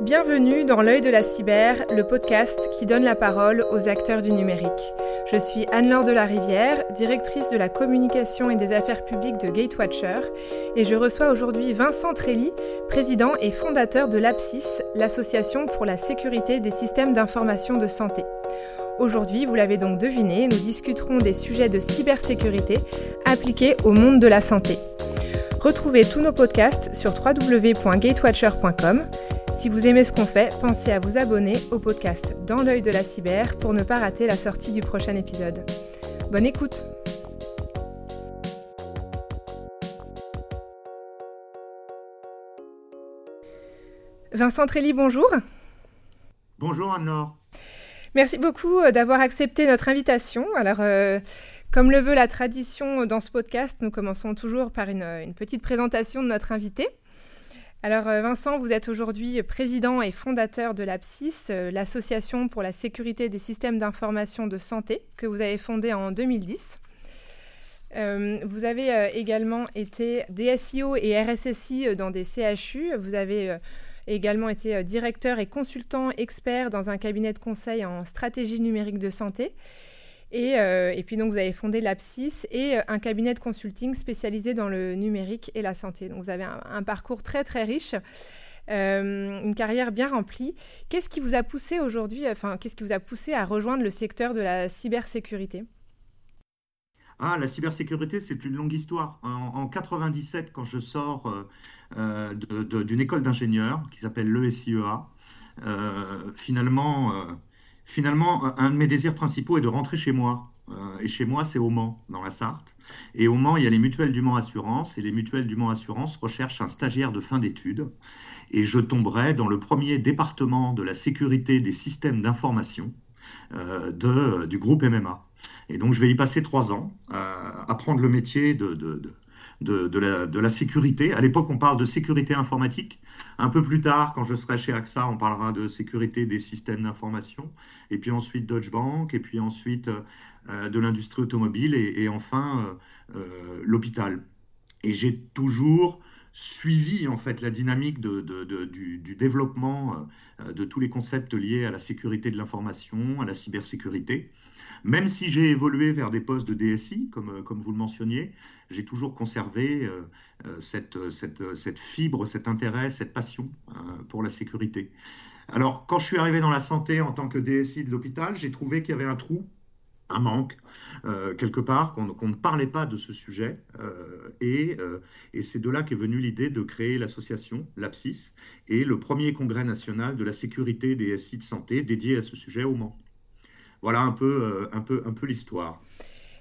Bienvenue dans L'œil de la cyber, le podcast qui donne la parole aux acteurs du numérique. Je suis Anne-Laure de la Rivière, directrice de la communication et des affaires publiques de Gatewatcher, et je reçois aujourd'hui Vincent Trelli, président et fondateur de l'APSIS, l'association pour la sécurité des systèmes d'information de santé. Aujourd'hui, vous l'avez donc deviné, nous discuterons des sujets de cybersécurité appliqués au monde de la santé. Retrouvez tous nos podcasts sur www.gatewatcher.com. Si vous aimez ce qu'on fait, pensez à vous abonner au podcast Dans l'œil de la cyber pour ne pas rater la sortie du prochain épisode. Bonne écoute Vincent Trelli, bonjour. Bonjour Anne-Laure. Merci beaucoup euh, d'avoir accepté notre invitation. Alors, euh, comme le veut la tradition dans ce podcast, nous commençons toujours par une, une petite présentation de notre invité. Alors euh, Vincent, vous êtes aujourd'hui président et fondateur de l'APSIS, l'association pour la sécurité des systèmes d'information de santé, que vous avez fondée en 2010. vous avez également été DSIO et RSSI dans des CHU. Vous avez également été euh, directeur et consultant expert dans un cabinet de conseil en stratégie numérique de santé. Et, euh, et, puis donc vous avez fondé l'Apsis et euh, un cabinet de consulting spécialisé dans le numérique et la santé. Donc vous avez un, parcours très très riche, une carrière bien remplie. Qu'est-ce qui vous a poussé aujourd'hui, enfin qu'est-ce qui vous a poussé à rejoindre le secteur de la cybersécurité? Ah, la cybersécurité, c'est une longue histoire. En, 97, quand je sors euh, d'une école d'ingénieurs qui s'appelle l'ESIEA. Euh, finalement, euh, finalement, un de mes désirs principaux est de rentrer chez moi. et chez moi, c'est au Mans, dans la Sarthe. Et au Mans, il y a les mutuelles du Mans Assurance. Et les mutuelles du Mans Assurance recherchent un stagiaire de fin d'études. Et je tomberai dans le premier département de la sécurité des systèmes d'information de, du groupe MMA. Et donc, je vais y passer trois ans, apprendre le métier de, de, de, la, sécurité. À l'époque, on parle de sécurité informatique. Un peu plus tard, quand je serai chez AXA, on parlera de sécurité des systèmes d'information. Et puis ensuite Deutsche Bank, et puis ensuite euh, de l'industrie automobile, et, enfin euh, euh, l'hôpital. Et j'ai toujours suivi en fait la dynamique de, du, développement de tous les concepts liés à la sécurité de l'information, à la cybersécurité. Même si j'ai évolué vers des postes de DSI, comme, comme vous le mentionniez, j'ai toujours conservé euh, euh, cette, cette, cette, fibre, cet intérêt, cette passion euh, pour la sécurité. Alors, quand je suis arrivé dans la santé en tant que DSI de l'hôpital, j'ai trouvé qu'il y avait un trou, un manque, quelque part, qu'on ne parlait pas de ce sujet. et, et c'est de là qu'est venue l'idée de créer l'association, l'APSIS, et le premier congrès national de la sécurité des de santé dédié à ce sujet au Mans. Voilà un peu, un peu, un peu l'histoire.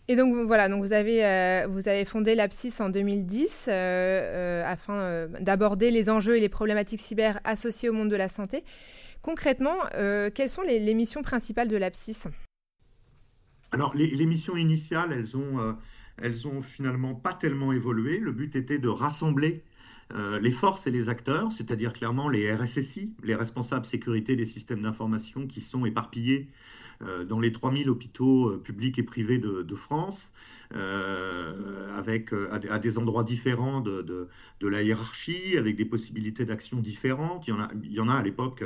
Et donc voilà, donc vous avez, euh, vous avez fondé l'Apsis en 2010 euh, euh, afin d'aborder les enjeux et les problématiques cyber associées au monde de la santé. Concrètement, quelles sont les, missions principales de l'Apsis Alors les, les, missions initiales, elles ont, elles ont finalement pas tellement évolué. Le but était de rassembler les forces et les acteurs, c'est-à-dire clairement les RSSI, les responsables sécurité des systèmes d'information qui sont éparpillés euh, dans les 3000 hôpitaux euh, publics et privés de, France, euh, avec, à, des endroits différents de, la hiérarchie, avec des possibilités d'action différentes. Il y en a, il y en a à l'époque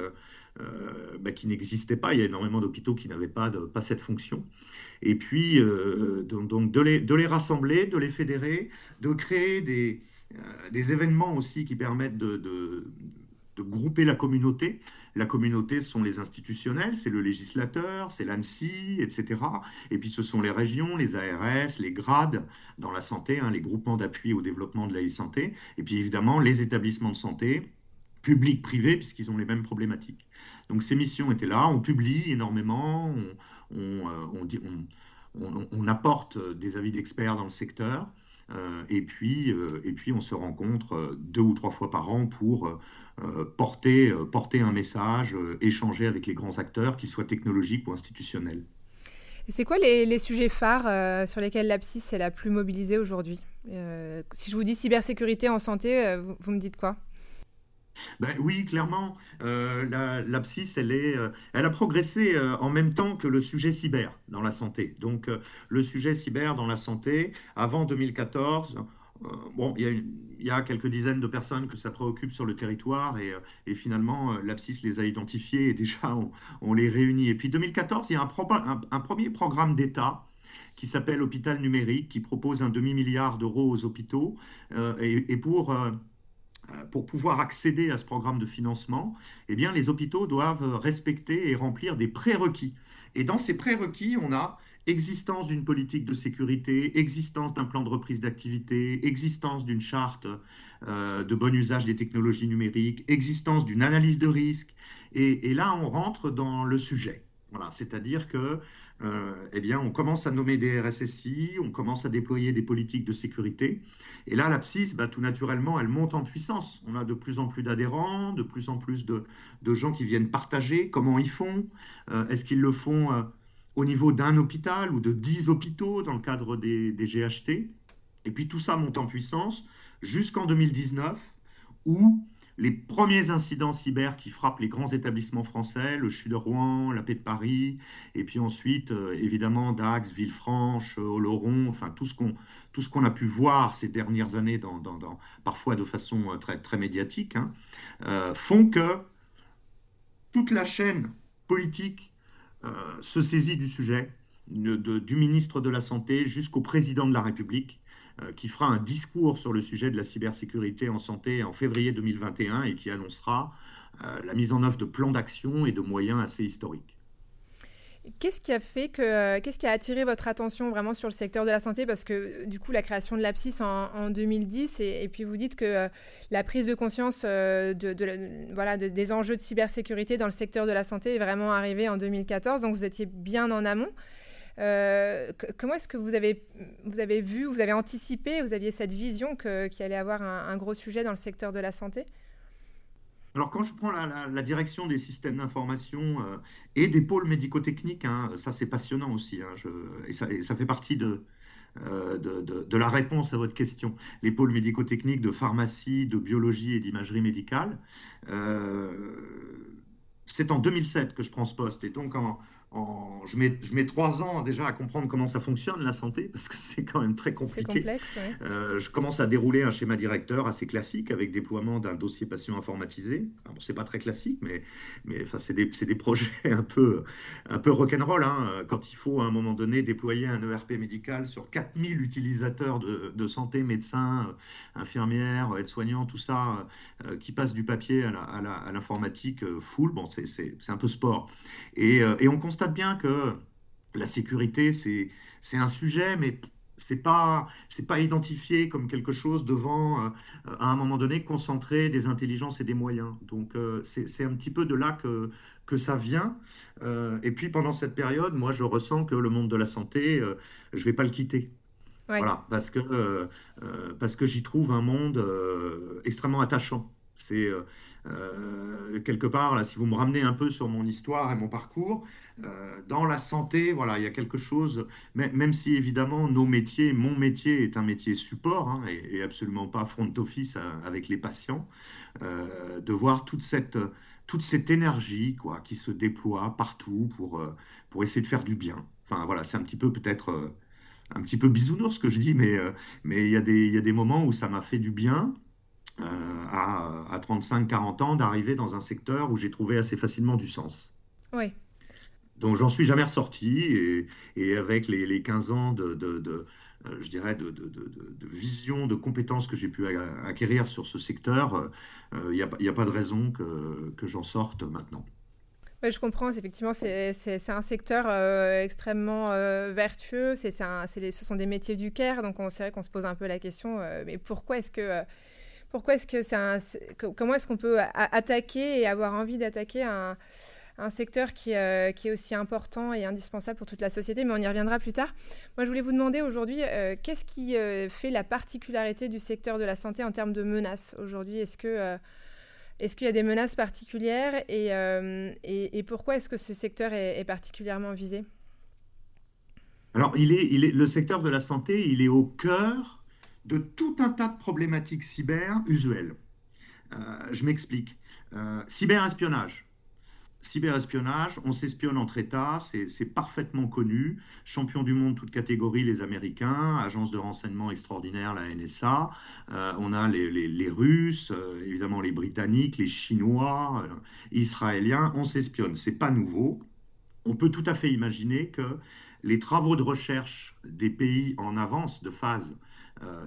bah, qui n'existaient pas. Il y a énormément d'hôpitaux qui n'avaient pas, pas cette fonction. Et puis, donc de, les, de, les, rassembler, de les fédérer, de créer des, des événements aussi qui permettent de, de grouper la communauté. La communauté, ce sont les institutionnels, c'est le législateur, c'est l'ANSI, etc. Et puis ce sont les régions, les ARS, les grades dans la santé, hein, les groupements d'appui au développement de la e-santé. Et puis évidemment, les établissements de santé, publics, privés, puisqu'ils ont les mêmes problématiques. Donc ces missions étaient là, on publie énormément, on, on apporte des avis d'experts dans le secteur. Euh, et, puis, euh, et puis, on se rencontre euh, deux ou trois fois par an pour porter, porter un message, échanger avec les grands acteurs, qu'ils soient technologiques ou institutionnels. Et c'est quoi les, sujets phares sur lesquels l'APSIS est la plus mobilisée aujourd'hui? Si je vous dis cybersécurité en santé, vous me dites quoi? Ben oui, clairement, euh, l'abscisse, elle, est, euh, elle a progressé euh, en même temps que le sujet cyber dans la santé. Donc, le sujet cyber dans la santé, avant 2014, bon, il y, a quelques dizaines de personnes que ça préoccupe sur le territoire et, et finalement, l'APSIS les a identifiés et déjà on, les réunit. Et puis 2014, il y a un, premier programme d'État qui s'appelle Hôpital numérique, qui propose un demi-milliard d'euros aux hôpitaux. et, pour euh, pour pouvoir accéder à ce programme de financement, eh bien, les hôpitaux doivent respecter et remplir des prérequis. Et dans ces prérequis, on a existence d'une politique de sécurité, existence d'un plan de reprise d'activité, existence d'une charte euh, de bon usage des technologies numériques, existence d'une analyse de risque. Et, là, on rentre dans le sujet. Voilà, c'est-à-dire que euh, eh bien, on commence à nommer des RSSI, on commence à déployer des politiques de sécurité. Et là, l'APSIS, bah, tout naturellement, elle monte en puissance. On a de plus en plus d'adhérents, de plus en plus de, gens qui viennent partager comment ils font. Euh, est-ce qu'ils le font au niveau d'un hôpital ou de dix hôpitaux dans le cadre des, des GHT Et puis tout ça monte en puissance jusqu'en 2019, où les premiers incidents cyber qui frappent les grands établissements français, le CHU de Rouen, la Paix de Paris, et puis ensuite, euh, évidemment, Dax, Villefranche, euh, Oloron, enfin tout ce qu'on a pu voir ces dernières années, dans, parfois de façon euh, très, très médiatique, hein, font que toute la chaîne politique se saisit du sujet, du ministre de la Santé jusqu'au président de la République. Euh, qui fera un discours sur le sujet de la cybersécurité en santé en février 2021 et qui annoncera euh, la mise en œuvre de plans d'action et de moyens assez historiques. Qu'est-ce qui a fait que, euh, qu'est-ce qui a attiré votre attention vraiment sur le secteur de la santé? Parce que du coup, la création de l'APSIS en, 2010, et, puis vous dites que la prise de conscience des enjeux de cybersécurité dans le secteur de la santé est vraiment arrivée en 2014, donc vous étiez bien en amont. Euh, comment est-ce que vous avez, vous avez vu, vous avez anticipé, vous aviez cette vision qu'il allait avoir un, gros sujet dans le secteur de la santé? Alors quand je prends la, direction des systèmes d'information euh, et des pôles médico-techniques, hein, ça c'est passionnant aussi, hein, et, ça, fait partie euh, de, de, la réponse à votre question. Les pôles médico-techniques de pharmacie, de biologie et d'imagerie médicale. c'est en 2007 que je prends ce poste, et donc en, je, mets, je mets trois ans déjà à comprendre comment ça fonctionne la santé, parce que c'est quand même très compliqué. Euh, je commence à dérouler un schéma directeur assez classique avec déploiement d'un dossier patient informatisé. Enfin, bon, c'est pas très classique, mais, mais enfin, c'est des, des, projets un peu, un peu rock'n'roll. Hein, quand il faut à un moment donné déployer un ERP médical sur 4000 utilisateurs de, de santé, médecins, infirmières, aides-soignants, tout ça, euh, qui passent du papier à l'informatique euh, full. Bon, c'est un peu sport. Et, et on constate bien que la sécurité, c'est un sujet, mais c'est pas c'est pas identifié comme quelque chose devant euh, à un moment donné concentrer des intelligences et des moyens. Donc euh, c'est un petit peu de là que que ça vient. Euh, et puis pendant cette période moi je ressens que le monde de la santé je vais pas le quitter. Voilà parce que parce que j'y trouve un monde extrêmement attachant. C'est quelque part là si vous me ramenez un peu sur mon histoire et mon parcours euh, dans la santé, voilà, il y a quelque chose, même si évidemment nos métiers, mon métier est un métier support hein, et, absolument pas front office euh, avec les patients, euh, de voir toute cette, toute cette énergie quoi, qui se déploie partout pour, pour essayer de faire du bien. Enfin voilà, c'est un petit peu peut-être un petit peu bisounours ce que je dis, mais mais y, il y a des moments où ça m'a fait du bien. À, à 35-40 ans d'arriver dans un secteur où j'ai trouvé assez facilement du sens. Oui, donc j'en suis jamais ressorti et, et avec les, les, 15 ans de, de, de euh, je dirais, de, de, vision, de compétences que j'ai pu acquérir sur ce secteur, il euh, n'y a, a, pas de raison que, que j'en sorte maintenant. Oui, je comprends. Effectivement, c'est un secteur euh, extrêmement vertueux. C'est ce sont des métiers du CARE. Donc, c'est vrai qu'on se pose un peu la question, mais pourquoi est-ce que... pourquoi est-ce que c'est un, comment est-ce qu'on peut attaquer et avoir envie d'attaquer un, secteur qui, euh, qui, est aussi important et indispensable pour toute la société, mais on y reviendra plus tard. Moi, je voulais vous demander aujourd'hui, euh, qu'est-ce qui euh, fait la particularité du secteur de la santé en termes de menaces aujourd'hui? Est-ce que est-ce qu'il y a des menaces particulières et, pourquoi est-ce que ce secteur est, particulièrement visé? Alors, il est, le secteur de la santé, il est au cœur de tout un tas de problématiques cyber usuelles. je m'explique. cyberespionnage, Cyberespionnage, on s'espionne entre États, c'est parfaitement connu. Champion du monde, toute catégorie, les Américains, agence de renseignement extraordinaire, la NSA. Euh, on a les, Russes, euh, évidemment les Britanniques, les Chinois, euh, Israéliens. On s'espionne, c'est pas nouveau. On peut tout à fait imaginer que les travaux de recherche des pays en avance de phase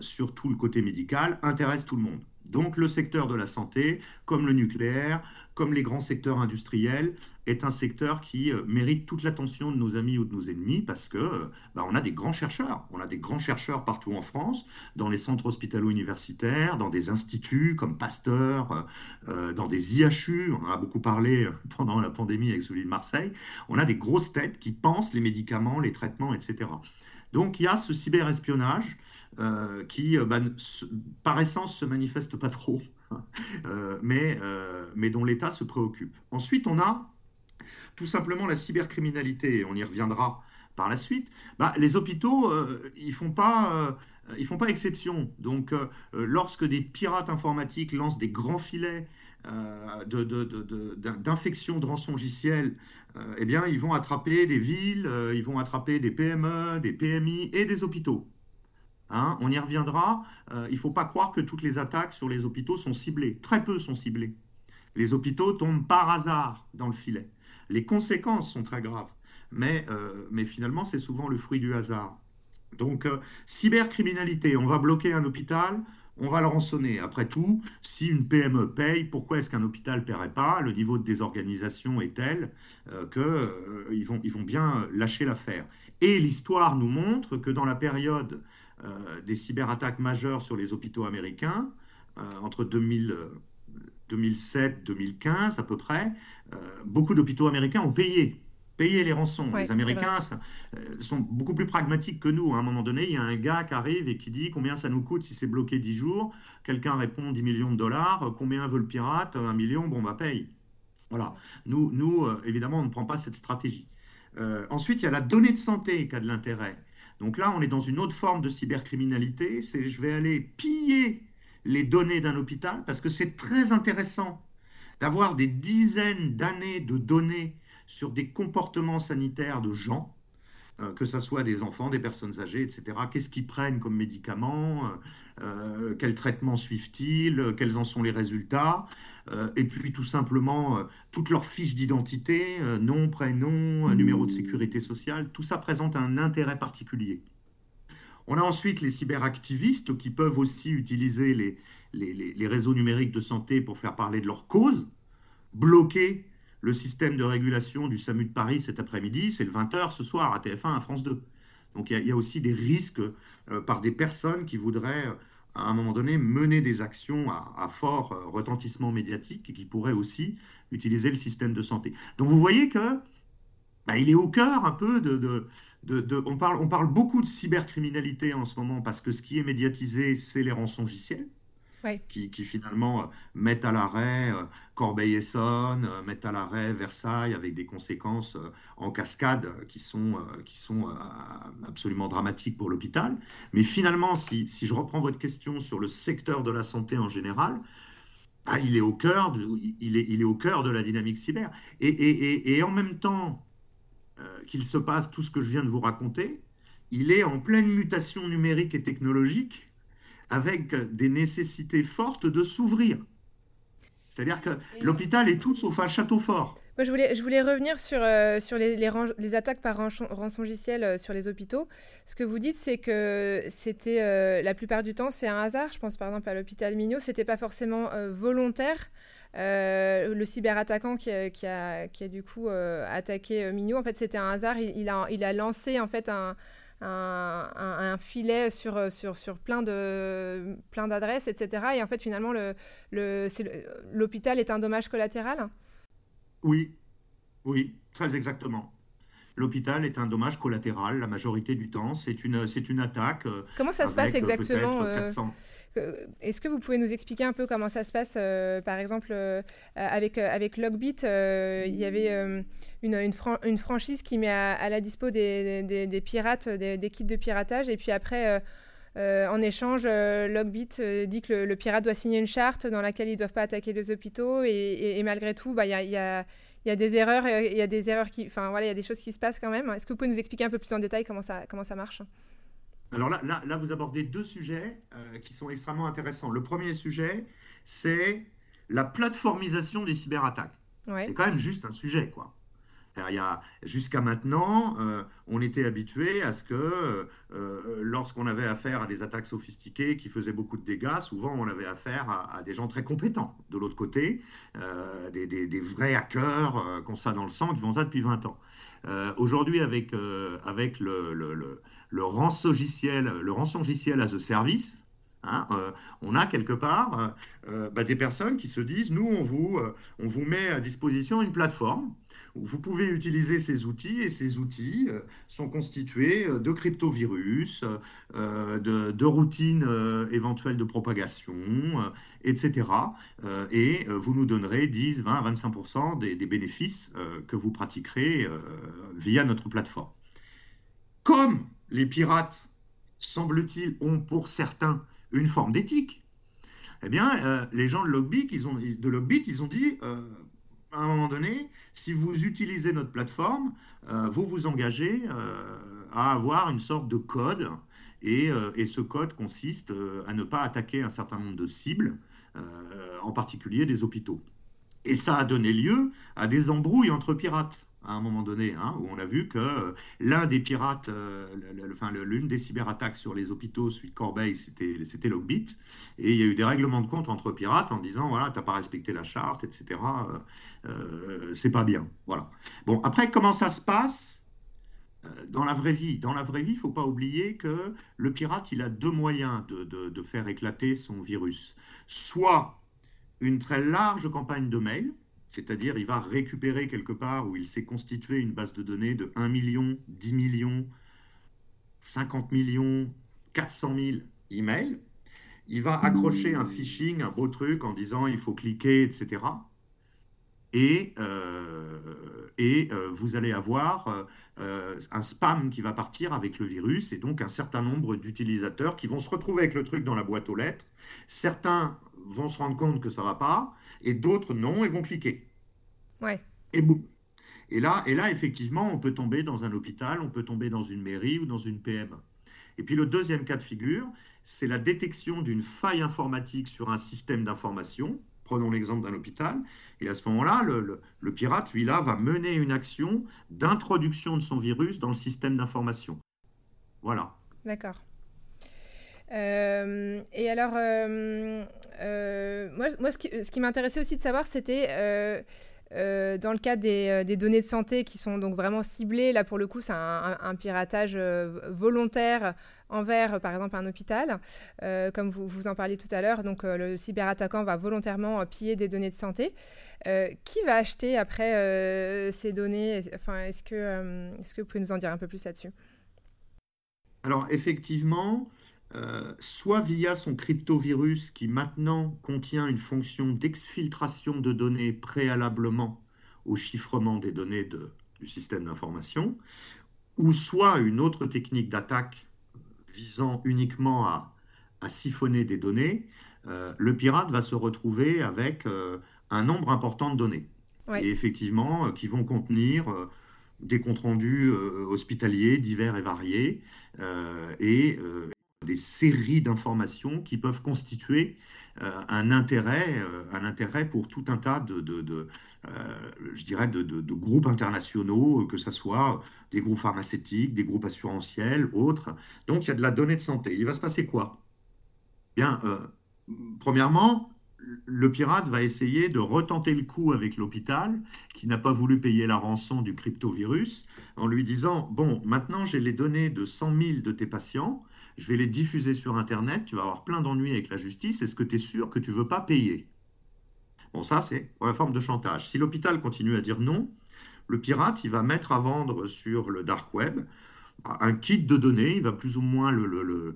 sur tout le côté médical intéressent tout le monde. Donc le secteur de la santé, comme le nucléaire, comme les grands secteurs industriels, est un secteur qui euh, mérite toute l'attention de nos amis ou de nos ennemis parce que euh, bah, on a des grands chercheurs. On a des grands chercheurs partout en France, dans les centres hospitalo-universitaires, dans des instituts comme Pasteur, euh, dans des IHU. On en a beaucoup parlé pendant la pandémie avec celui de Marseille. On a des grosses têtes qui pensent les médicaments, les traitements, etc. Donc il y a ce cyberespionnage euh, qui, euh, bah, par essence, se manifeste pas trop, euh, mais, mais dont l'État se préoccupe. Ensuite, on a tout simplement la cybercriminalité, et on y reviendra par la suite. Bah, les hôpitaux, ils font pas... ils font pas exception. Donc, lorsque des pirates informatiques lancent des grands filets d'infection de, de, de, de rançongiciel, eh bien, ils vont attraper des villes, ils vont attraper des PME, des PMI et des hôpitaux. Hein, on y reviendra. Euh, il ne faut pas croire que toutes les attaques sur les hôpitaux sont ciblées. Très peu sont ciblées. Les hôpitaux tombent par hasard dans le filet. Les conséquences sont très graves. Mais, euh, finalement, c'est souvent le fruit du hasard. Donc, euh, cybercriminalité, on va bloquer un hôpital, on va le rançonner. Après tout, si une PME paye, pourquoi est-ce qu'un hôpital ne paierait pas? Le niveau de désorganisation est tel qu'ils vont, ils vont bien lâcher l'affaire. Et l'histoire nous montre que dans la période euh, des cyberattaques majeures sur les hôpitaux américains euh, entre 2007 2015 à peu près. Euh, beaucoup d'hôpitaux américains ont payé payé les rançons. les Américains sont beaucoup plus pragmatiques que nous. À un moment donné, il y a un gars qui arrive et qui dit combien ça nous coûte si c'est bloqué 10 jours? Quelqu'un répond 10 millions de dollars. Combien veut le pirate? Un million, bon, bah paye. Voilà. Nous, nous évidemment, on ne prend pas cette stratégie. ensuite, il y a la donnée de santé qui a de l'intérêt. Donc là, on est dans une autre forme de cybercriminalité. C'est je vais aller piller les données d'un hôpital parce que c'est très intéressant d'avoir des dizaines d'années de données sur des comportements sanitaires de gens, euh, que ce soit des enfants, des personnes âgées, etc. Qu'est-ce qu'ils prennent comme médicaments euh, euh, Quels traitements suivent-ils Quels en sont les résultats et puis tout simplement toutes leurs fiches d'identité, nom, prénom, numéro de sécurité sociale, tout ça présente un intérêt particulier. On a ensuite les cyberactivistes qui peuvent aussi utiliser les, les, réseaux numériques de santé pour faire parler de leur cause, bloquer le système de régulation du SAMU de Paris cet après-midi, c'est le 20h ce soir à TF1 à France 2. Donc il y, a aussi des risques par des personnes qui voudraient à un moment donné, mener des actions à, fort euh, retentissement médiatique et qui pourraient aussi utiliser le système de santé. Donc vous voyez que bah, il est au cœur un peu de, de, on, parle, on parle beaucoup de cybercriminalité en ce moment parce que ce qui est médiatisé, c'est les rançongiciels qui, finalement euh, mettent à l'arrêt euh, Corbeil-Essonne, euh, mettent à l'arrêt Versailles avec des conséquences en cascade qui sont, qui sont absolument dramatiques pour l'hôpital. Mais finalement, si, si, je reprends votre question sur le secteur de la santé en général, bah, il, est au cœur de, il, est, il est au cœur de la dynamique cyber. Et, et, et en même temps qu'il se passe tout ce que je viens de vous raconter, il est en pleine mutation numérique et technologique avec des nécessités fortes de s'ouvrir. C'est-à-dire que l'hôpital est tout sauf un château fort. Moi, je voulais, je voulais revenir sur, euh, sur les, les, attaques par rançongiciel euh, sur les hôpitaux. Ce que vous dites, c'est que c'était euh, la plupart du temps, c'est un hasard. Je pense par exemple à l'hôpital Mignot, c'était pas forcément volontaire. le cyberattaquant qui a, qui, a, qui a du coup attaqué Mignot, en fait, c'était un hasard. Il, il, a, il a lancé en fait un, un, filet sur, sur, sur plein de plein d'adresses, etc. Et en fait, finalement, l'hôpital le, est un dommage collatéral Oui, oui, très exactement. L'hôpital est un dommage collatéral la majorité du temps. C'est une, une attaque. Euh, Comment ça se passe exactement est-ce que vous pouvez nous expliquer un peu comment ça se passe euh, Par exemple, euh, avec, euh, avec Logbit, il y avait une, franchise qui met à, la dispo des, pirates, des, kits de piratage, et puis après, en échange, Logbit dit que le, pirate doit signer une charte dans laquelle ils ne doivent pas attaquer les hôpitaux, et, malgré tout, bah, il y, a, y a des erreurs, il y a des erreurs qui, enfin voilà, il y a des choses qui se passent quand même. Est-ce que vous pouvez nous expliquer un peu plus en détail comment ça marche? Alors là, là, là, vous abordez deux sujets qui sont extrêmement intéressants. Le premier sujet, c'est la plateformisation des cyberattaques. C'est quand même juste un sujet, quoi. Il y a, jusqu'à maintenant, euh, on était habitué à ce que euh, lorsqu'on avait affaire à des attaques sophistiquées qui faisaient beaucoup de dégâts, souvent on avait affaire à, des gens très compétents. De l'autre côté, euh, des, vrais hackers qui ont ça dans le sang, qui font ça depuis 20 ans. Aujourd'hui, avec, avec le, le, le, le rançongiciel, le rançongiciel as a service, Hein, euh, on a quelque part euh, euh, bah, des personnes qui se disent, nous, on vous, on vous met à disposition une plateforme où vous pouvez utiliser ces outils et ces outils sont constitués de cryptovirus, de, de, routines éventuelles de propagation, etc. et vous nous donnerez 10, 20, 25% des, des bénéfices que vous pratiquerez via notre plateforme. Comme les pirates, semble-t-il, ont pour certains une forme d'éthique. Eh bien, euh, les gens de Logbit, ils ont, dit, euh, à un moment donné, si vous utilisez notre plateforme, euh, vous vous engagez à avoir une sorte de code, et, et ce code consiste à ne pas attaquer un certain nombre de cibles, en particulier des hôpitaux. Et ça a donné lieu à des embrouilles entre pirates à un moment donné, hein, où on a vu que euh, l'un des pirates, euh, l'une des cyberattaques sur les hôpitaux suite Corbeil, c'était c'était Logbit, et il y a eu des règlements de compte entre pirates en disant voilà t'as pas respecté la charte, etc. Euh, c'est pas bien, voilà. Bon après comment ça se passe dans la vraie vie, dans la vraie vie, il faut pas oublier que le pirate, il a deux moyens de, de faire éclater son virus. Soit une très large campagne de mails, c'est-à-dire, il va récupérer quelque part où il s'est constitué une base de données de 1 million, 10 millions, 50 millions, 400 000 emails. Il va accrocher un phishing, un beau truc en disant il faut cliquer, etc. Et, euh, et euh, vous allez avoir euh, un spam qui va partir avec le virus et donc un certain nombre d'utilisateurs qui vont se retrouver avec le truc dans la boîte aux lettres. Certains vont se rendre compte que ça va pas, et d'autres non, et vont cliquer. Ouais. Et boum. Et là, et là, effectivement, on peut tomber dans un hôpital, on peut tomber dans une mairie ou dans une PME. Et puis le deuxième cas de figure, c'est la détection d'une faille informatique sur un système d'information. Prenons l'exemple d'un hôpital. Et à ce moment-là, le, le, pirate, lui, là, va mener une action d'introduction de son virus dans le système d'information. Voilà. D'accord. Euh, et alors, euh, euh, moi, ce qui, m'intéressait aussi de savoir, c'était dans le cas des, des, données de santé qui sont donc vraiment ciblées. Là, pour le coup, c'est un, piratage volontaire envers, par exemple, un hôpital, comme vous, vous en parliez tout à l'heure. Donc, le cyberattaquant va volontairement piller des données de santé. qui va acheter après ces données? Enfin, est-ce que, est-ce que vous pouvez nous en dire un peu plus là-dessus? Alors, effectivement, euh, soit via son cryptovirus qui maintenant contient une fonction d'exfiltration de données préalablement au chiffrement des données du système d'information, ou soit une autre technique d'attaque visant uniquement à, siphonner des données, euh, le pirate va se retrouver avec euh, un nombre important de données. Et effectivement, qui vont contenir des comptes rendus hospitaliers divers et variés, et des séries d'informations qui peuvent constituer euh, un, intérêt, euh, un intérêt pour tout un tas de, euh, je dirais de, groupes internationaux, que ce soit des groupes pharmaceutiques, des groupes assurantiels, autres. Donc il y a de la donnée de santé. Il va se passer quoi? Bien, premièrement, le pirate va essayer de retenter le coup avec l'hôpital qui n'a pas voulu payer la rançon du cryptovirus en lui disant, bon, maintenant j'ai les données de 100 000 de tes patients, je vais les diffuser sur Internet, tu vas avoir plein d'ennuis avec la justice, est-ce que tu es sûr que tu veux pas payer? Bon, ça, c'est une forme de chantage. Si l'hôpital continue à dire non, le pirate, il va mettre à vendre sur le dark web un kit de données, il va plus ou moins le,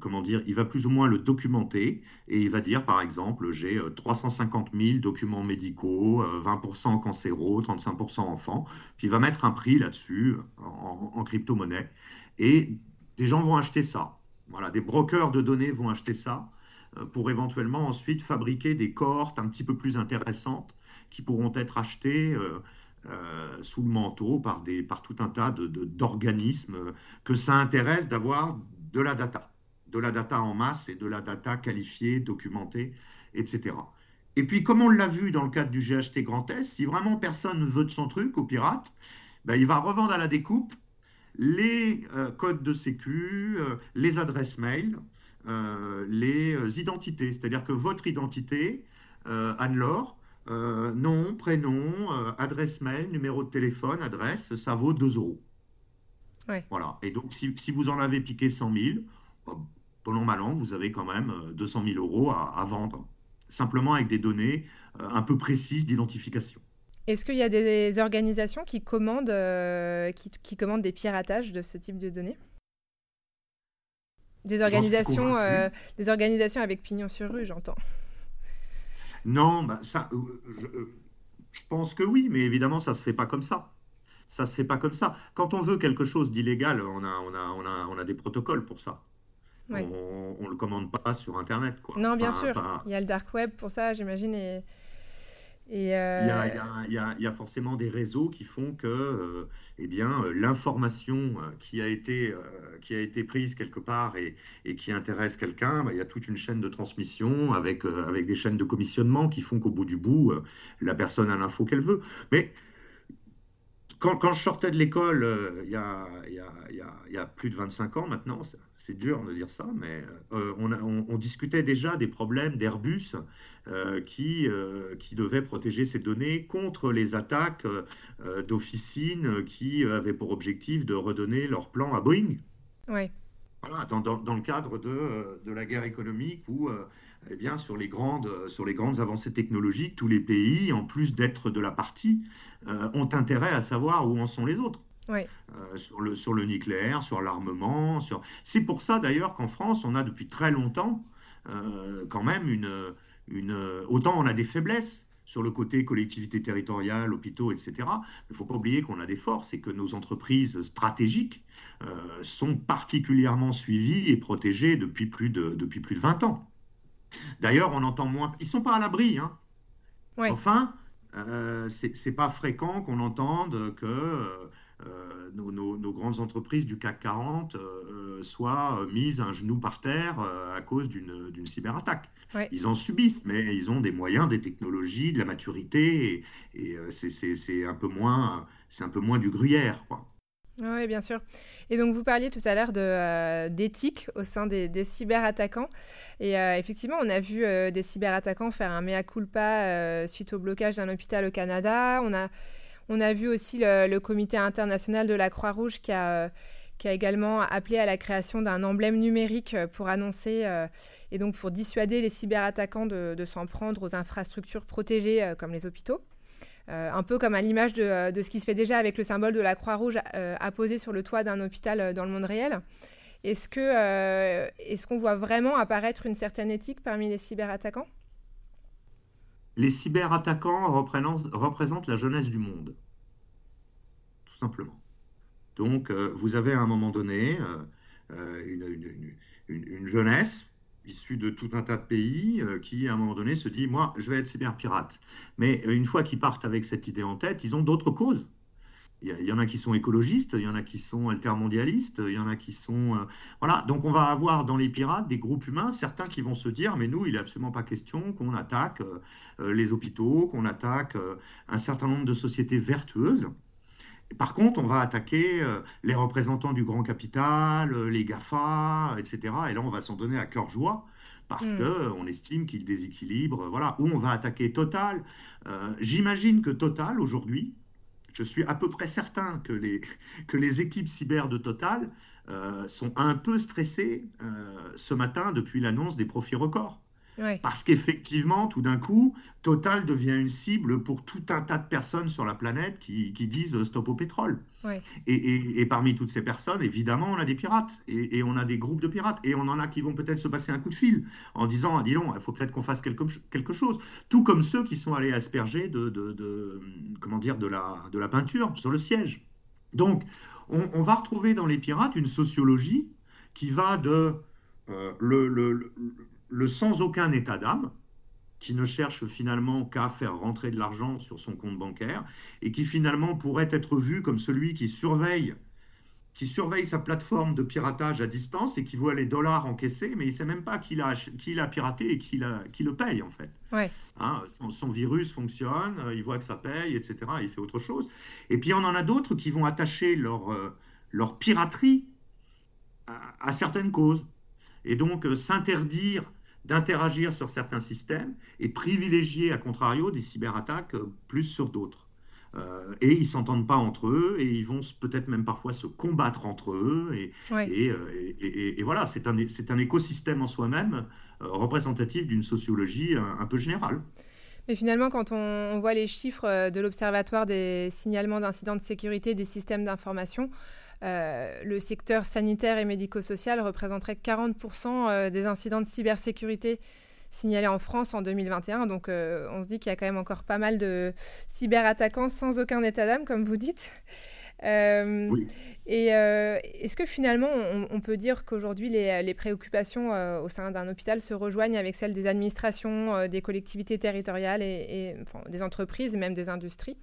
comment dire, il va plus ou moins le documenter et il va dire par exemple j'ai 350 euh, 000 documents médicaux, 20% cancéro, 35% enfants, puis il va mettre un prix là-dessus en, en crypto-monnaie et des gens vont acheter ça. Voilà, des brokers de données vont acheter ça euh, pour éventuellement ensuite fabriquer des cohortes un petit peu plus intéressantes qui pourront être achetés sous le manteau par, des, par tout un tas d'organismes de, que ça intéresse d'avoir de la data, de la data en masse et de la data qualifiée, documentée, etc. Et puis, comme on l'a vu dans le cadre du GHT Grand S, si vraiment personne ne veut de son truc au pirate, ben, il va revendre à la découpe les euh, codes de sécu, euh, les adresses mail, euh, les identités. C'est-à-dire que votre identité, Anne-Laure, nom, prénom, adresse mail, numéro de téléphone, adresse, ça vaut 2 euros. Voilà. Et donc, si, vous en avez piqué 100 000, pendant mal an, vous avez quand même 200 000 euros à vendre simplement avec des données un peu précises d'identification. Est-ce qu'il y a des organisations qui commandent, euh, qui, commandent des piratages de ce type de données? Des organisations, euh, des organisations avec pignon sur rue, j'entends. Non, bah ça, je, je, pense que oui, mais évidemment, ça ne se fait pas comme ça. Ça se fait pas comme ça. Quand on veut quelque chose d'illégal, on a, on, a, on, a, on a des protocoles pour ça. On ne le commande pas sur Internet. Quoi. Non, bien sûr. Il y a le dark web pour ça, j'imagine. Et, il, y a, forcément des réseaux qui font que euh, eh euh, l'information euh, qui, a été, qui a été prise quelque part et, et qui intéresse quelqu'un, bah, il y a toute une chaîne de transmission avec, avec des chaînes de commissionnement qui font qu'au bout du bout, la personne a l'info qu'elle veut. Mais quand, quand, je sortais de l'école, il y, a, y, plus de 25 ans maintenant, c'est dur de dire ça, mais euh, on, discutait déjà des problèmes d'Airbus euh, qui, euh, qui devaient protéger ces données contre les attaques d'officines qui avaient pour objectif de redonner leur plan à Boeing. Oui. Voilà, dans, dans, le cadre de, de, la guerre économique où, eh bien, sur les, grandes, sur les grandes avancées technologiques, tous les pays, en plus d'être de la partie, ont intérêt à savoir où en sont les autres. Euh, sur, le, sur le nucléaire, sur l'armement. Sur... C'est pour ça d'ailleurs qu'en France, on a depuis très longtemps euh, quand même une, une... Autant on a des faiblesses sur le côté collectivité territoriale, hôpitaux, etc. Il ne faut pas oublier qu'on a des forces et que nos entreprises stratégiques euh, sont particulièrement suivies et protégées depuis plus de, depuis plus de 20 ans. D'ailleurs, on entend moins... Ils ne sont pas à l'abri. Hein. Enfin, euh, c'est pas fréquent qu'on entende que euh, nos, grandes entreprises du CAC 40 euh, soient mises un genou par terre euh, à cause d'une cyberattaque. Ils en subissent, mais ils ont des moyens, des technologies, de la maturité, et, c'est un, peu moins, un peu moins du gruyère. Quoi. Oui, bien sûr. Et donc, vous parliez tout à l'heure d'éthique au sein des, cyberattaquants. Et effectivement, on a vu des cyberattaquants faire un mea culpa suite au blocage d'un hôpital au Canada. On a on a vu aussi le, comité international de la Croix-Rouge qui a, qui a également appelé à la création d'un emblème numérique pour annoncer euh, et donc pour dissuader les cyberattaquants de, de s'en prendre aux infrastructures protégées euh, comme les hôpitaux. Euh, un peu comme à l'image de, de, ce qui se fait déjà avec le symbole de la Croix-Rouge apposé sur le toit d'un hôpital dans le monde réel. Est-ce que est-ce qu'on voit vraiment apparaître une certaine éthique parmi les cyberattaquants? Les cyberattaquants représentent, la jeunesse du monde, tout simplement. Donc, euh, vous avez à un moment donné euh, euh, une, jeunesse issue de tout un tas de pays qui, à un moment donné, se dit Moi, je vais être cyberpirate. Mais une fois qu'ils partent avec cette idée en tête, ils ont d'autres causes. Il y, en a qui sont écologistes, il y en a qui sont altermondialistes, il y en a qui sont... Euh, voilà, donc on va avoir dans les pirates des groupes humains, certains qui vont se dire, mais nous, il n'est absolument pas question qu'on attaque euh, euh, les hôpitaux, qu'on attaque un certain nombre de sociétés vertueuses. Par contre, on va attaquer les représentants du grand capital, les GAFA, etc. Et là, on va s'en donner à cœur joie parce mm. qu'on estime qu'il déséquilibre. Voilà, ou on va attaquer Total. J'imagine que Total, aujourd'hui, je suis à peu près certain que les, que les équipes cyber de Total euh, sont un peu stressées euh, ce matin depuis l'annonce des profits records. Parce qu'effectivement, tout d'un coup, Total devient une cible pour tout un tas de personnes sur la planète qui, disent stop au pétrole. Et, parmi toutes ces personnes, évidemment, on a des pirates et, on a des groupes de pirates et on en a qui vont peut-être se passer un coup de fil en disant, dis donc, il faut peut-être qu'on fasse quelque, quelque, chose. Tout comme ceux qui sont allés asperger de, comment dire, de, la, de la peinture sur le siège. Donc, on, va retrouver dans les pirates une sociologie qui va de euh, le, le, le sans aucun état d'âme, qui ne cherche finalement qu'à faire rentrer de l'argent sur son compte bancaire et qui finalement pourrait être vu comme celui qui surveille qui surveille sa plateforme de piratage à distance et qui voit les dollars encaissés, mais il ne sait même pas qui l'a, qui l'a piraté et qui, l'a, qui le paye en fait. Ouais. Hein, son, virus fonctionne, euh, il voit que ça paye, etc. Il fait autre chose. Et puis on en a d'autres qui vont attacher leur, euh, leur piraterie à, certaines causes. Et donc euh, s'interdire d'interagir sur certains systèmes et privilégier, à contrario, des cyberattaques plus sur d'autres. Euh, et ils s'entendent pas entre eux et ils vont peut-être même parfois se combattre entre eux. Et, euh, et, et, voilà, c'est un, un écosystème en soi-même euh, représentatif d'une sociologie un, peu générale. Mais finalement, quand on, voit les chiffres de l'Observatoire des signalements d'incidents de sécurité des systèmes d'information, le secteur sanitaire et médico-social représenterait 40% des incidents de cybersécurité signalé en France en 2021. Donc euh, on se dit qu'il y a quand même encore pas mal de cyberattaquants sans aucun état d'âme, comme vous dites. Euh, et euh, est-ce que finalement on, peut dire qu'aujourd'hui les, préoccupations au sein d'un hôpital se rejoignent avec celles des administrations, des collectivités territoriales et, des entreprises et même des industries?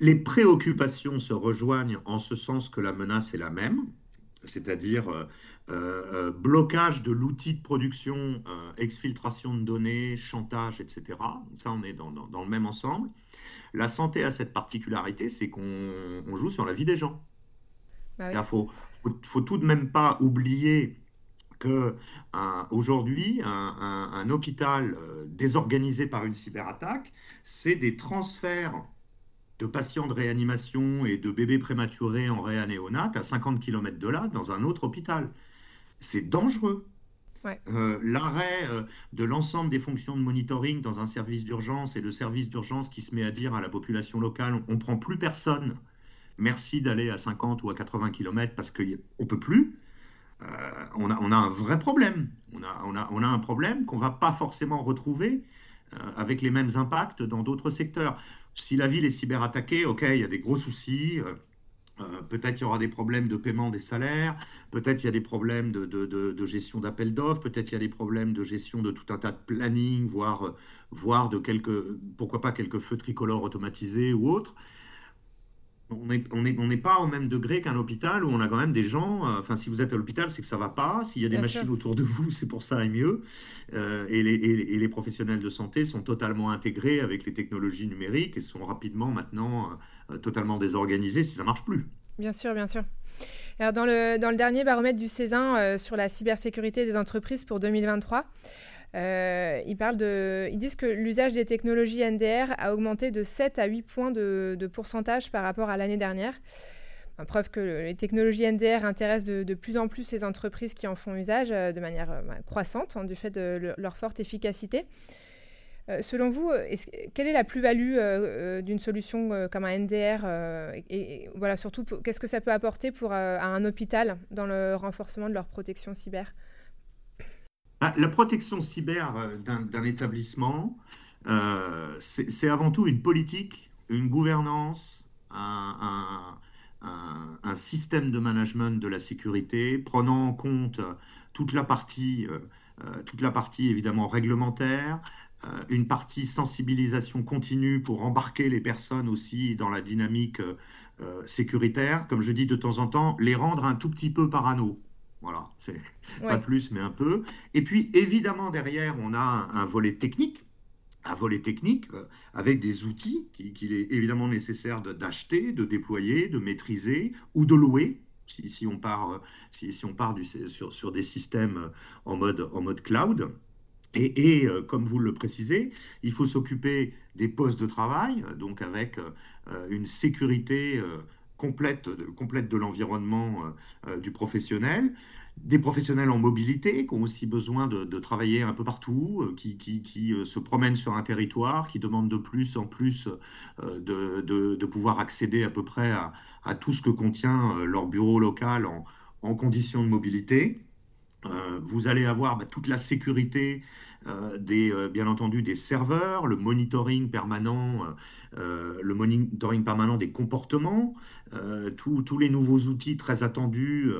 Les préoccupations se rejoignent en ce sens que la menace est la même, c'est-à-dire euh, euh, blocage de l'outil de production, euh, exfiltration de données, chantage, etc. Ça, on est dans, le même ensemble. La santé a cette particularité, c'est qu'on joue sur la vie des gens. Bah il ne faut, tout de même pas oublier que aujourd'hui, un, hôpital désorganisé par une cyberattaque, c'est des transferts de patients de réanimation et de bébés prématurés en réanéonate à 50 km de là, dans un autre hôpital c'est dangereux. Euh, l'arrêt euh, de l'ensemble des fonctions de monitoring dans un service d'urgence et le service d'urgence qui se met à dire à la population locale on ne prend plus personne, merci d'aller à 50 ou à 80 km parce qu'on ne peut plus, euh, on, a, on, a, un vrai problème. On a, on a, on a un problème qu'on ne va pas forcément retrouver avec les mêmes impacts dans d'autres secteurs. Si la ville est cyberattaquée, ok, il y a des gros soucis. Euh, peut-être qu'il y aura des problèmes de paiement des salaires, peut-être il y a des problèmes de, gestion d'appels d'offres, peut-être il y a des problèmes de gestion de tout un tas de planning, voire, voire de quelques, pourquoi pas quelques feux tricolores automatisés ou autres. On n'est on est, on pas au même degré qu'un hôpital où on a quand même des gens. Euh, enfin, si vous êtes à l'hôpital, c'est que ça va pas. S'il y a des machines autour de vous, c'est pour ça et mieux. Euh, et, les, et, les, professionnels de santé sont totalement intégrés avec les technologies numériques et sont rapidement maintenant euh, totalement désorganisé si ça marche plus. Bien sûr, bien sûr. Alors dans le, dans le dernier baromètre du Césin euh, sur la cybersécurité des entreprises pour 2023, euh, ils, parlent de, ils disent que l'usage des technologies NDR a augmenté de 7 à 8 points de, pourcentage par rapport à l'année dernière. preuve que les technologies NDR intéressent de, plus en plus les entreprises qui en font usage de manière bah, croissante hein, du fait de leur forte efficacité. Euh, selon vous, euh, quelle est la plus-value euh, d'une solution comme un NDR et, voilà, surtout, qu'est-ce que ça peut apporter pour, à un hôpital dans le renforcement de leur protection cyber? Ah, La protection cyber d'un établissement, c'est avant tout une politique, une gouvernance, un, système de management de la sécurité prenant en compte toute la partie, toute la partie évidemment réglementaire, euh, une partie sensibilisation continue pour embarquer les personnes aussi dans la dynamique euh, euh, sécuritaire. Comme je dis de temps en temps, les rendre un tout petit peu parano. Voilà, c'est pas plus, mais un peu. Et puis, évidemment, derrière, on a un, volet technique, un volet technique avec des outils qu'il est évidemment nécessaire d'acheter, de, déployer, de maîtriser ou de louer. Si, on part, si, si on part du, sur, sur, des systèmes en mode, en mode cloud. Et, euh, comme vous le précisez, il faut s'occuper des postes de travail, donc avec euh, une sécurité euh, complète, complète de l'environnement du professionnel, des professionnels en mobilité qui ont aussi besoin de, travailler un peu partout, qui, qui, se promènent sur un territoire, qui demandent de plus en plus de, de, pouvoir accéder à peu près à, tout ce que contient leur bureau local en, en conditions de mobilité. Euh, vous allez avoir bah, toute la sécurité euh, des, euh, bien entendu, des serveurs, le monitoring permanent, le monitoring permanent des comportements, tous les nouveaux outils très attendus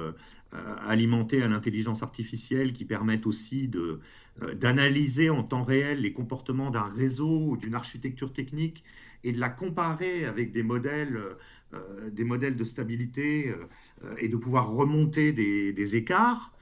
alimentés à l'intelligence artificielle qui permettent aussi de, d'analyser en temps réel les comportements d'un réseau ou d'une architecture technique et de la comparer avec des modèles, des modèles de stabilité et de pouvoir remonter des écarts,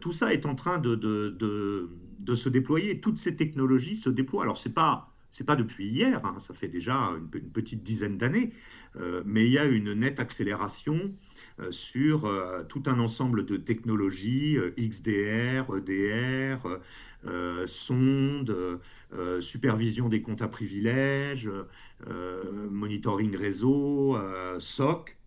tout ça est en train de, se déployer. Toutes ces technologies se déploient. Alors, ce n'est pas pas depuis hier, hein, ça fait déjà une, petite dizaine d'années, euh, mais il y a une nette accélération euh, sur euh, tout un ensemble de technologies, XDR, EDR, sondes, supervision des comptes à privilèges, monitoring réseau, SOC,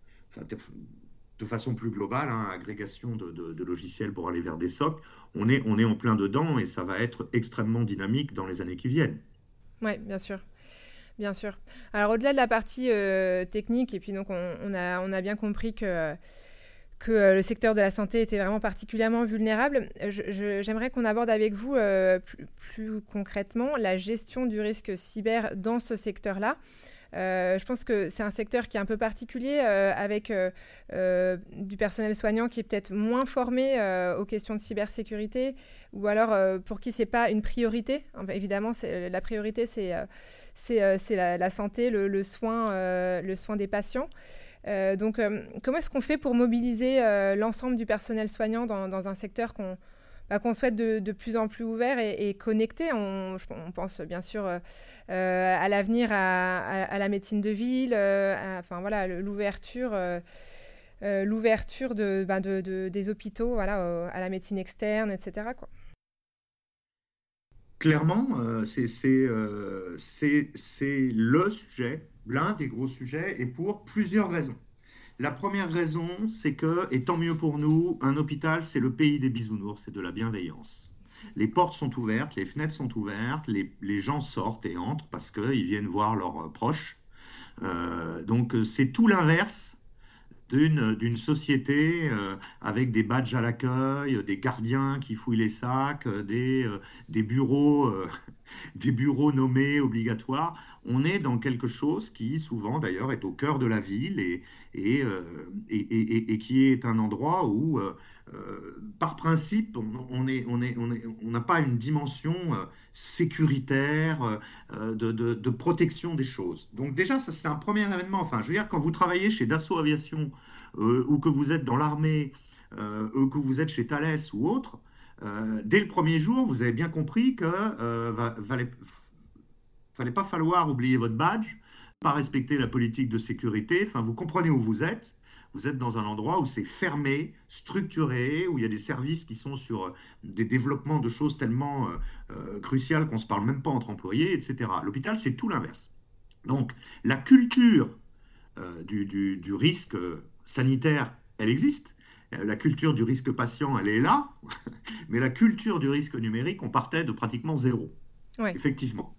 de façon plus globale, hein, agrégation de, logiciels pour aller vers des SOC. On est, on est en plein dedans et ça va être extrêmement dynamique dans les années qui viennent. Oui, bien sûr. Bien sûr. Alors au-delà de la partie euh, technique, et puis donc on, a, bien compris que, que euh, le secteur de la santé était vraiment particulièrement vulnérable, j'aimerais qu'on aborde avec vous euh, plus, concrètement la gestion du risque cyber dans ce secteur-là. Euh, je pense que c'est un secteur qui est un peu particulier euh, avec euh, du personnel soignant qui est peut-être moins formé aux questions de cybersécurité ou alors pour qui c'est pas une priorité. évidemment, la priorité c'est la, santé, le, soin, le soin des patients. donc, comment est-ce qu'on fait pour mobiliser l'ensemble du personnel soignant dans, dans un secteur qu'on bah, qu'on souhaite de, plus en plus ouvert et, connecté. On, pense bien sûr euh, euh, à l'avenir, à, la médecine de ville, euh, enfin voilà, l'ouverture. l'ouverture bah, de, des hôpitaux à la médecine externe, etc. Clairement, c'est le sujet, l'un des gros sujets, et pour plusieurs raisons. La première raison, c'est que, et tant mieux pour nous, un hôpital, c'est le pays des bisounours, c'est de la bienveillance. Les portes sont ouvertes, les fenêtres sont ouvertes, les, gens sortent et entrent parce qu'ils viennent voir leurs proches. Euh, donc c'est tout l'inverse d'une société euh, avec des badges à l'accueil, des gardiens qui fouillent les sacs, des, euh, des bureaux des bureaux nommés obligatoires. On est dans quelque chose qui souvent d'ailleurs est au cœur de la ville et, et, euh, et, qui est un endroit où, euh, euh, par principe, on n'a pas une dimension sécuritaire, de, protection des choses. Donc déjà, c'est un premier événement. Enfin, je veux dire, quand vous travaillez chez Dassault Aviation ou que vous êtes dans l'armée ou que vous êtes chez Thales ou autre, dès le premier jour, vous avez bien compris que euh, fallait pas falloir oublier votre badge, pas respecter la politique de sécurité. Enfin, vous comprenez où vous êtes. Vous êtes dans un endroit où c'est fermé, structuré, où il y a des services qui sont sur euh, des développements de choses tellement euh, euh, cruciales qu'on ne se parle même pas entre employés, etc. L'hôpital, c'est tout l'inverse. Donc, la culture du, du, risque sanitaire, elle existe. La culture du risque patient, elle est là. Mais la culture du risque numérique, on partait de pratiquement zéro. Effectivement.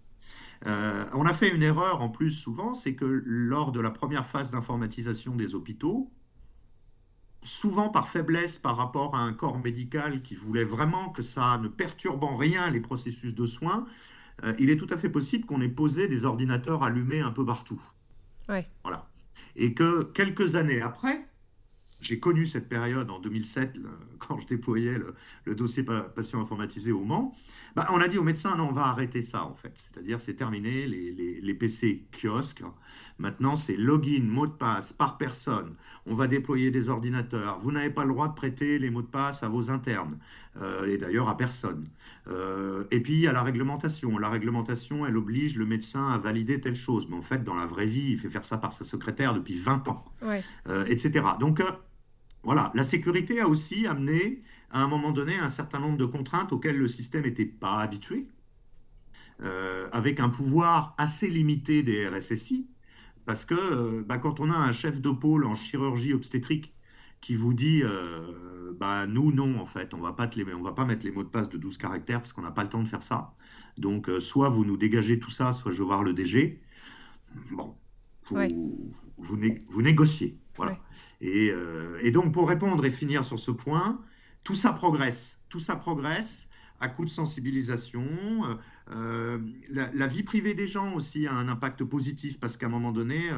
Euh, on a fait une erreur en plus souvent, c'est que lors de la première phase d'informatisation des hôpitaux, souvent par faiblesse par rapport à un corps médical qui voulait vraiment que ça ne perturbe en rien les processus de soins, euh, il est tout à fait possible qu'on ait posé des ordinateurs allumés un peu partout. Voilà. Et que quelques années après, j'ai connu cette période en 2007, quand je déployais le, dossier patient informatisé au Mans. Bah, on a dit aux médecins, non, on va arrêter ça en fait. C'est-à-dire, c'est terminé, les, PC kiosques. Maintenant, c'est login, mot de passe par personne. On va déployer des ordinateurs. Vous n'avez pas le droit de prêter les mots de passe à vos internes. Euh, et d'ailleurs à personne. Euh, et puis, il y a la réglementation. La réglementation, elle oblige le médecin à valider telle chose. Mais en fait, dans la vraie vie, il fait faire ça par sa secrétaire depuis 20 ans, euh, etc. Donc, voilà, la sécurité a aussi amené à un moment donné un certain nombre de contraintes auxquelles le système n'était pas habitué, euh, avec un pouvoir assez limité des RSSI, parce que euh, bah, quand on a un chef de pôle en chirurgie obstétrique qui vous dit euh, bah nous non en fait on va pas on va pas mettre les mots de passe de 12 caractères parce qu'on n'a pas le temps de faire ça. Donc soit vous nous dégagez tout ça soit je vais voir le DG bon vous, vous, négociez voilà. Euh, et, donc, pour répondre et finir sur ce point, tout ça progresse. Tout ça progresse à coup de sensibilisation. la, vie privée des gens aussi a un impact positif parce qu'à un moment donné,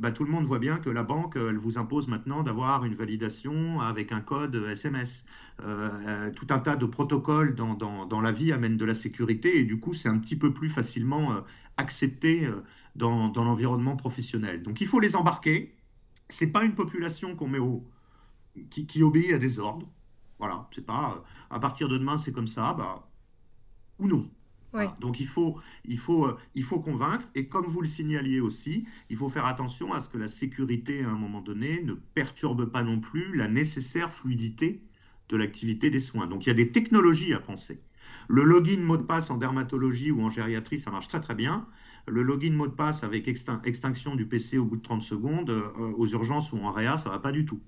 bah, tout le monde voit bien que la banque, elle vous impose maintenant d'avoir une validation avec un code SMS. tout un tas de protocoles dans, dans, la vie amènent de la sécurité et du coup, c'est un petit peu plus facilement accepté dans, dans l'environnement professionnel. Donc il faut les embarquer. C'est pas une population qu'on met au, qui, obéit à des ordres. Voilà, c'est pas à partir de demain c'est comme ça, bah, ou non. Donc il faut, il, faut, euh, il faut convaincre, et comme vous le signaliez aussi, il faut faire attention à ce que la sécurité, à un moment donné, ne perturbe pas non plus la nécessaire fluidité de l'activité des soins. Donc il y a des technologies à penser. Le login mot de passe en dermatologie ou en gériatrie, ça marche très très bien. Le login mot de passe avec extinction du PC au bout de 30 secondes, euh, aux urgences ou en réa, ça va pas du tout.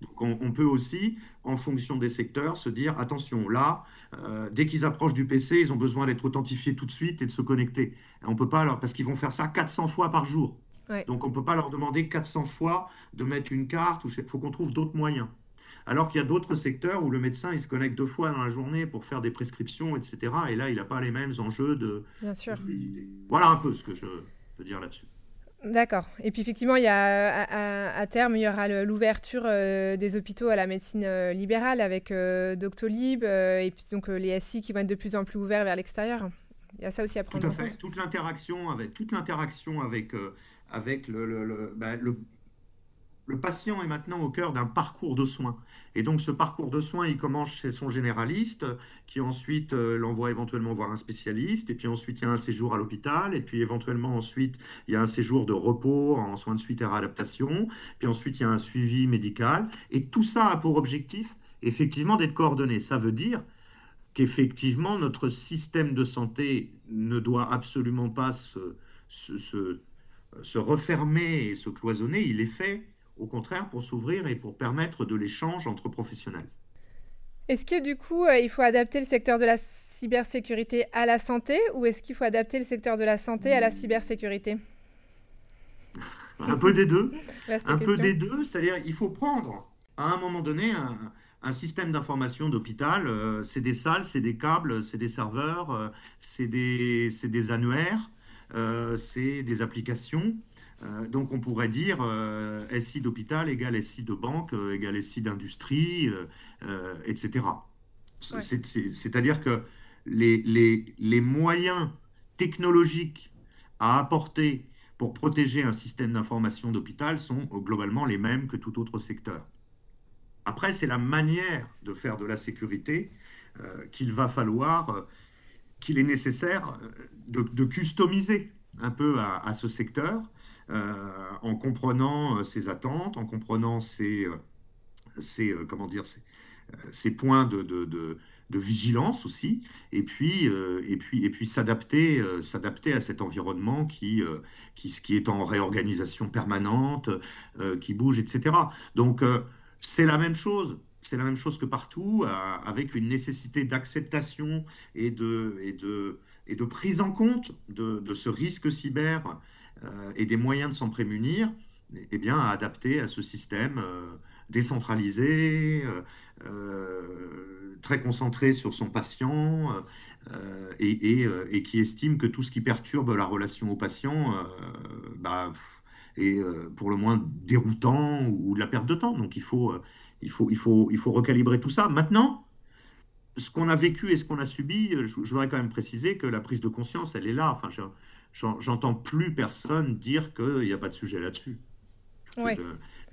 Donc on, peut aussi, en fonction des secteurs, se dire attention, là, euh, dès qu'ils approchent du PC, ils ont besoin d'être authentifiés tout de suite et de se connecter. on peut pas alors parce qu'ils vont faire ça 400 fois par jour. Donc on peut pas leur demander 400 fois de mettre une carte. Il faut qu'on trouve d'autres moyens. Alors qu'il y a d'autres secteurs où le médecin, il se connecte deux fois dans la journée pour faire des prescriptions, etc. Et là, il n'a pas les mêmes enjeux de... Bien sûr. Voilà un peu ce que je peux dire là-dessus. D'accord. Et puis effectivement, il y a, à, terme, il y aura l'ouverture euh, des hôpitaux à la médecine euh, libérale avec euh, Doctolib et puis donc les SI qui vont être de plus en plus ouverts vers l'extérieur. Il y a ça aussi à prendre Tout à fait. Toute l'interaction avec toute l'interaction avec avec le, le, bah, le le patient est maintenant au cœur d'un parcours de soins. Et donc ce parcours de soins, il commence chez son généraliste, qui ensuite euh, l'envoie éventuellement voir un spécialiste, et puis ensuite il y a un séjour à l'hôpital, et puis éventuellement ensuite il y a un séjour de repos en soins de suite et réadaptation, puis ensuite il y a un suivi médical. Et tout ça a pour objectif effectivement d'être coordonné. Ça veut dire qu'effectivement notre système de santé ne doit absolument pas se, refermer et se cloisonner, il est fait au contraire pour s'ouvrir et pour permettre de l'échange entre professionnels. Est-ce que du coup, euh, il faut adapter le secteur de la cybersécurité à la santé ou est-ce qu'il faut adapter le secteur de la santé à la cybersécurité? Un peu des deux. un peu des deux, c'est-à-dire il faut prendre à un moment donné un, système d'information d'hôpital. Euh, c'est des salles, c'est des câbles, c'est des serveurs, euh, c'est des, des, annuaires, c'est des applications. Euh, donc on pourrait dire euh, SI d'hôpital égale SI de banque euh, égale SI d'industrie, etc. C'est-à-dire que les, les, les, moyens technologiques à apporter pour protéger un système d'information d'hôpital sont globalement les mêmes que tout autre secteur. Après, c'est la manière de faire de la sécurité qu'il va falloir, qu'il est nécessaire de, de, customiser un peu à, à ce secteur en comprenant euh, ses attentes, en comprenant ses, euh, comment dire, ses, points de, de, vigilance aussi, et puis, et puis, et puis s'adapter, s'adapter à cet environnement qui, qui, qui, est en réorganisation permanente, qui bouge, etc. Donc, c'est la même chose. C'est la même chose que partout, avec une nécessité d'acceptation et de, et, de, et de prise en compte de, de ce risque cyber euh, et des moyens de s'en prémunir, eh bien, à adapter à ce système euh, décentralisé, euh, très concentré sur son patient et, qui estime que tout ce qui perturbe la relation au patient bah, est pour le moins déroutant ou de la perte de temps. Donc il faut, il faut, il faut, il faut recalibrer tout ça. Maintenant, ce qu'on a vécu et ce qu'on a subi, je, voudrais quand même préciser que la prise de conscience, elle est là. Enfin, j'entends plus personne dire qu'il n'y a pas de sujet là-dessus.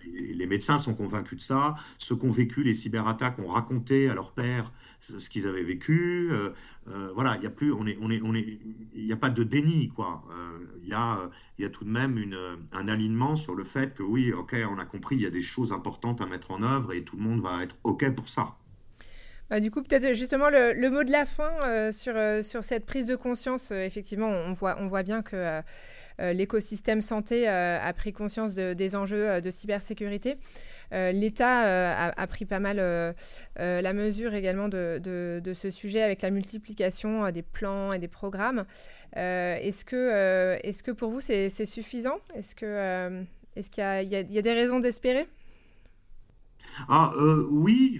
Les médecins sont convaincus de ça. Ceux qui ont vécu les cyberattaques ont raconté à leur père ce qu'ils avaient vécu. Euh, euh, voilà, il n'y a plus, on est, on est, on est, il n'y a pas de déni, quoi. Euh, il y a, y a tout de même une, un alignement sur le fait que oui, ok, on a compris, il y a des choses importantes à mettre en œuvre et tout le monde va être ok pour ça. Bah, du coup, peut-être justement le, mot de la fin euh, sur, euh, sur cette prise de conscience. Euh, effectivement, on voit, on voit bien que l'écosystème santé a pris conscience des enjeux de cybersécurité. L'État a, pris pas mal la mesure également de, de, ce sujet avec la multiplication des plans et des programmes. est-ce, que, est-ce que pour vous c'est, suffisant? Est-ce, que, est-ce qu'il y y a, des raisons d'espérer? Ah, Oui,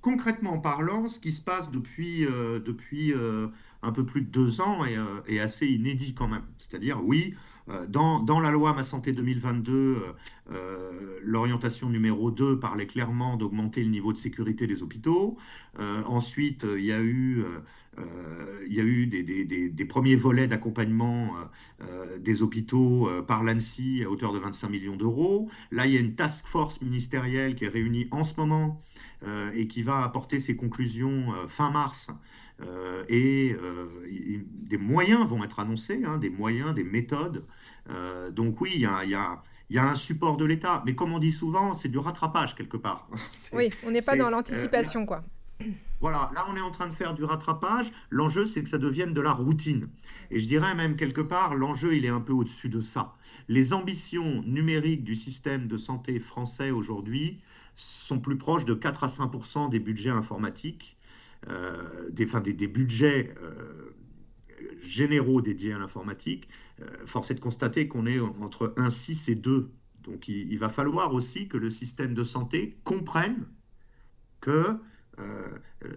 concrètement parlant, ce qui se passe depuis, depuis un peu plus de deux ans est, est assez inédit quand même. C'est-à-dire, oui, dans, dans, la loi Ma Santé 2022, l'orientation numéro 2 parlait clairement d'augmenter le niveau de sécurité des hôpitaux. ensuite, il y a eu euh, eu des, premiers volets d'accompagnement euh, euh, des hôpitaux par l'ANSI à hauteur de 25 millions d'euros. Là, il y a une task force ministérielle qui est réunie en ce moment et qui va apporter ses conclusions fin mars. Et des moyens vont être annoncés, hein, des moyens, des méthodes. donc oui, il y a, il y a un support de l'État, mais comme on dit souvent, c'est du rattrapage quelque part. Oui, on n'est pas dans l'anticipation, quoi. Voilà, là on est en train de faire du rattrapage. L'enjeu c'est que ça devienne de la routine. Et je dirais même quelque part, l'enjeu il est un peu au-dessus de ça. Les ambitions numériques du système de santé français aujourd'hui sont plus proches de 4 à 5% des budgets informatiques, euh, des, des, budgets euh, généraux dédiés à l'informatique. Euh, force est de constater qu'on est entre 1,6 et 2. Donc il, va falloir aussi que le système de santé comprenne que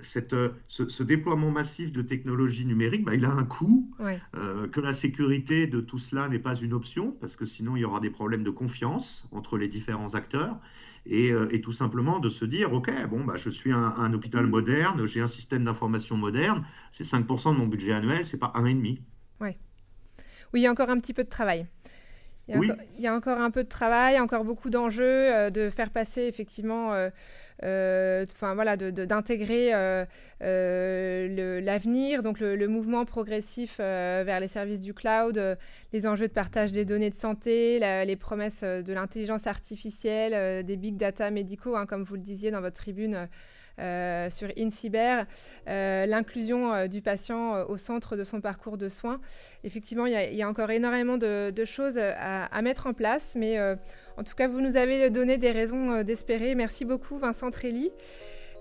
cette, ce, déploiement massif de technologies numériques, bah, il a un coût, euh, que la sécurité de tout cela n'est pas une option, parce que sinon il y aura des problèmes de confiance entre les différents acteurs, et, euh, et tout simplement de se dire, OK, bon, bah, je suis un, hôpital moderne, j'ai un système d'information moderne, c'est 5% de mon budget annuel, c'est pas 1,5%. Ouais. Oui, il y a encore un petit peu de travail. Il y, a oui. encore, il y a encore un peu de travail, encore beaucoup d'enjeux, de faire passer effectivement euh, enfin voilà, d'intégrer euh, euh, l'avenir, donc le, mouvement progressif vers les services du cloud, les enjeux de partage des données de santé, les promesses de l'intelligence artificielle, des big data médicaux, hein, comme vous le disiez dans votre tribune. Euh, sur InCyber, euh, l'inclusion euh, du patient au centre de son parcours de soins. Effectivement, il y, a encore énormément de, choses à, mettre en place, mais en tout cas, vous nous avez donné des raisons d'espérer. Merci beaucoup, Vincent Trelli.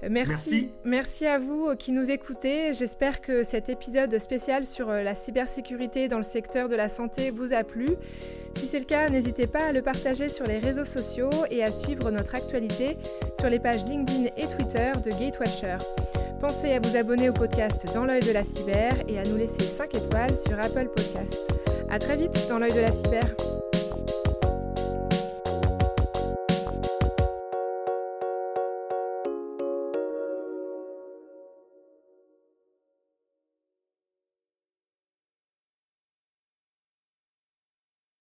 Merci, merci, à vous qui nous écoutez. J'espère que cet épisode spécial sur euh, la cybersécurité dans le secteur de la santé vous a plu. Si c'est le cas, n'hésitez pas à le partager sur les réseaux sociaux et à suivre notre actualité sur les pages LinkedIn et Twitter de Gatewatcher. Pensez à vous abonner au podcast Dans l'œil de la cyber et à nous laisser 5 étoiles sur Apple Podcasts. À très vite dans l'œil de la cyber.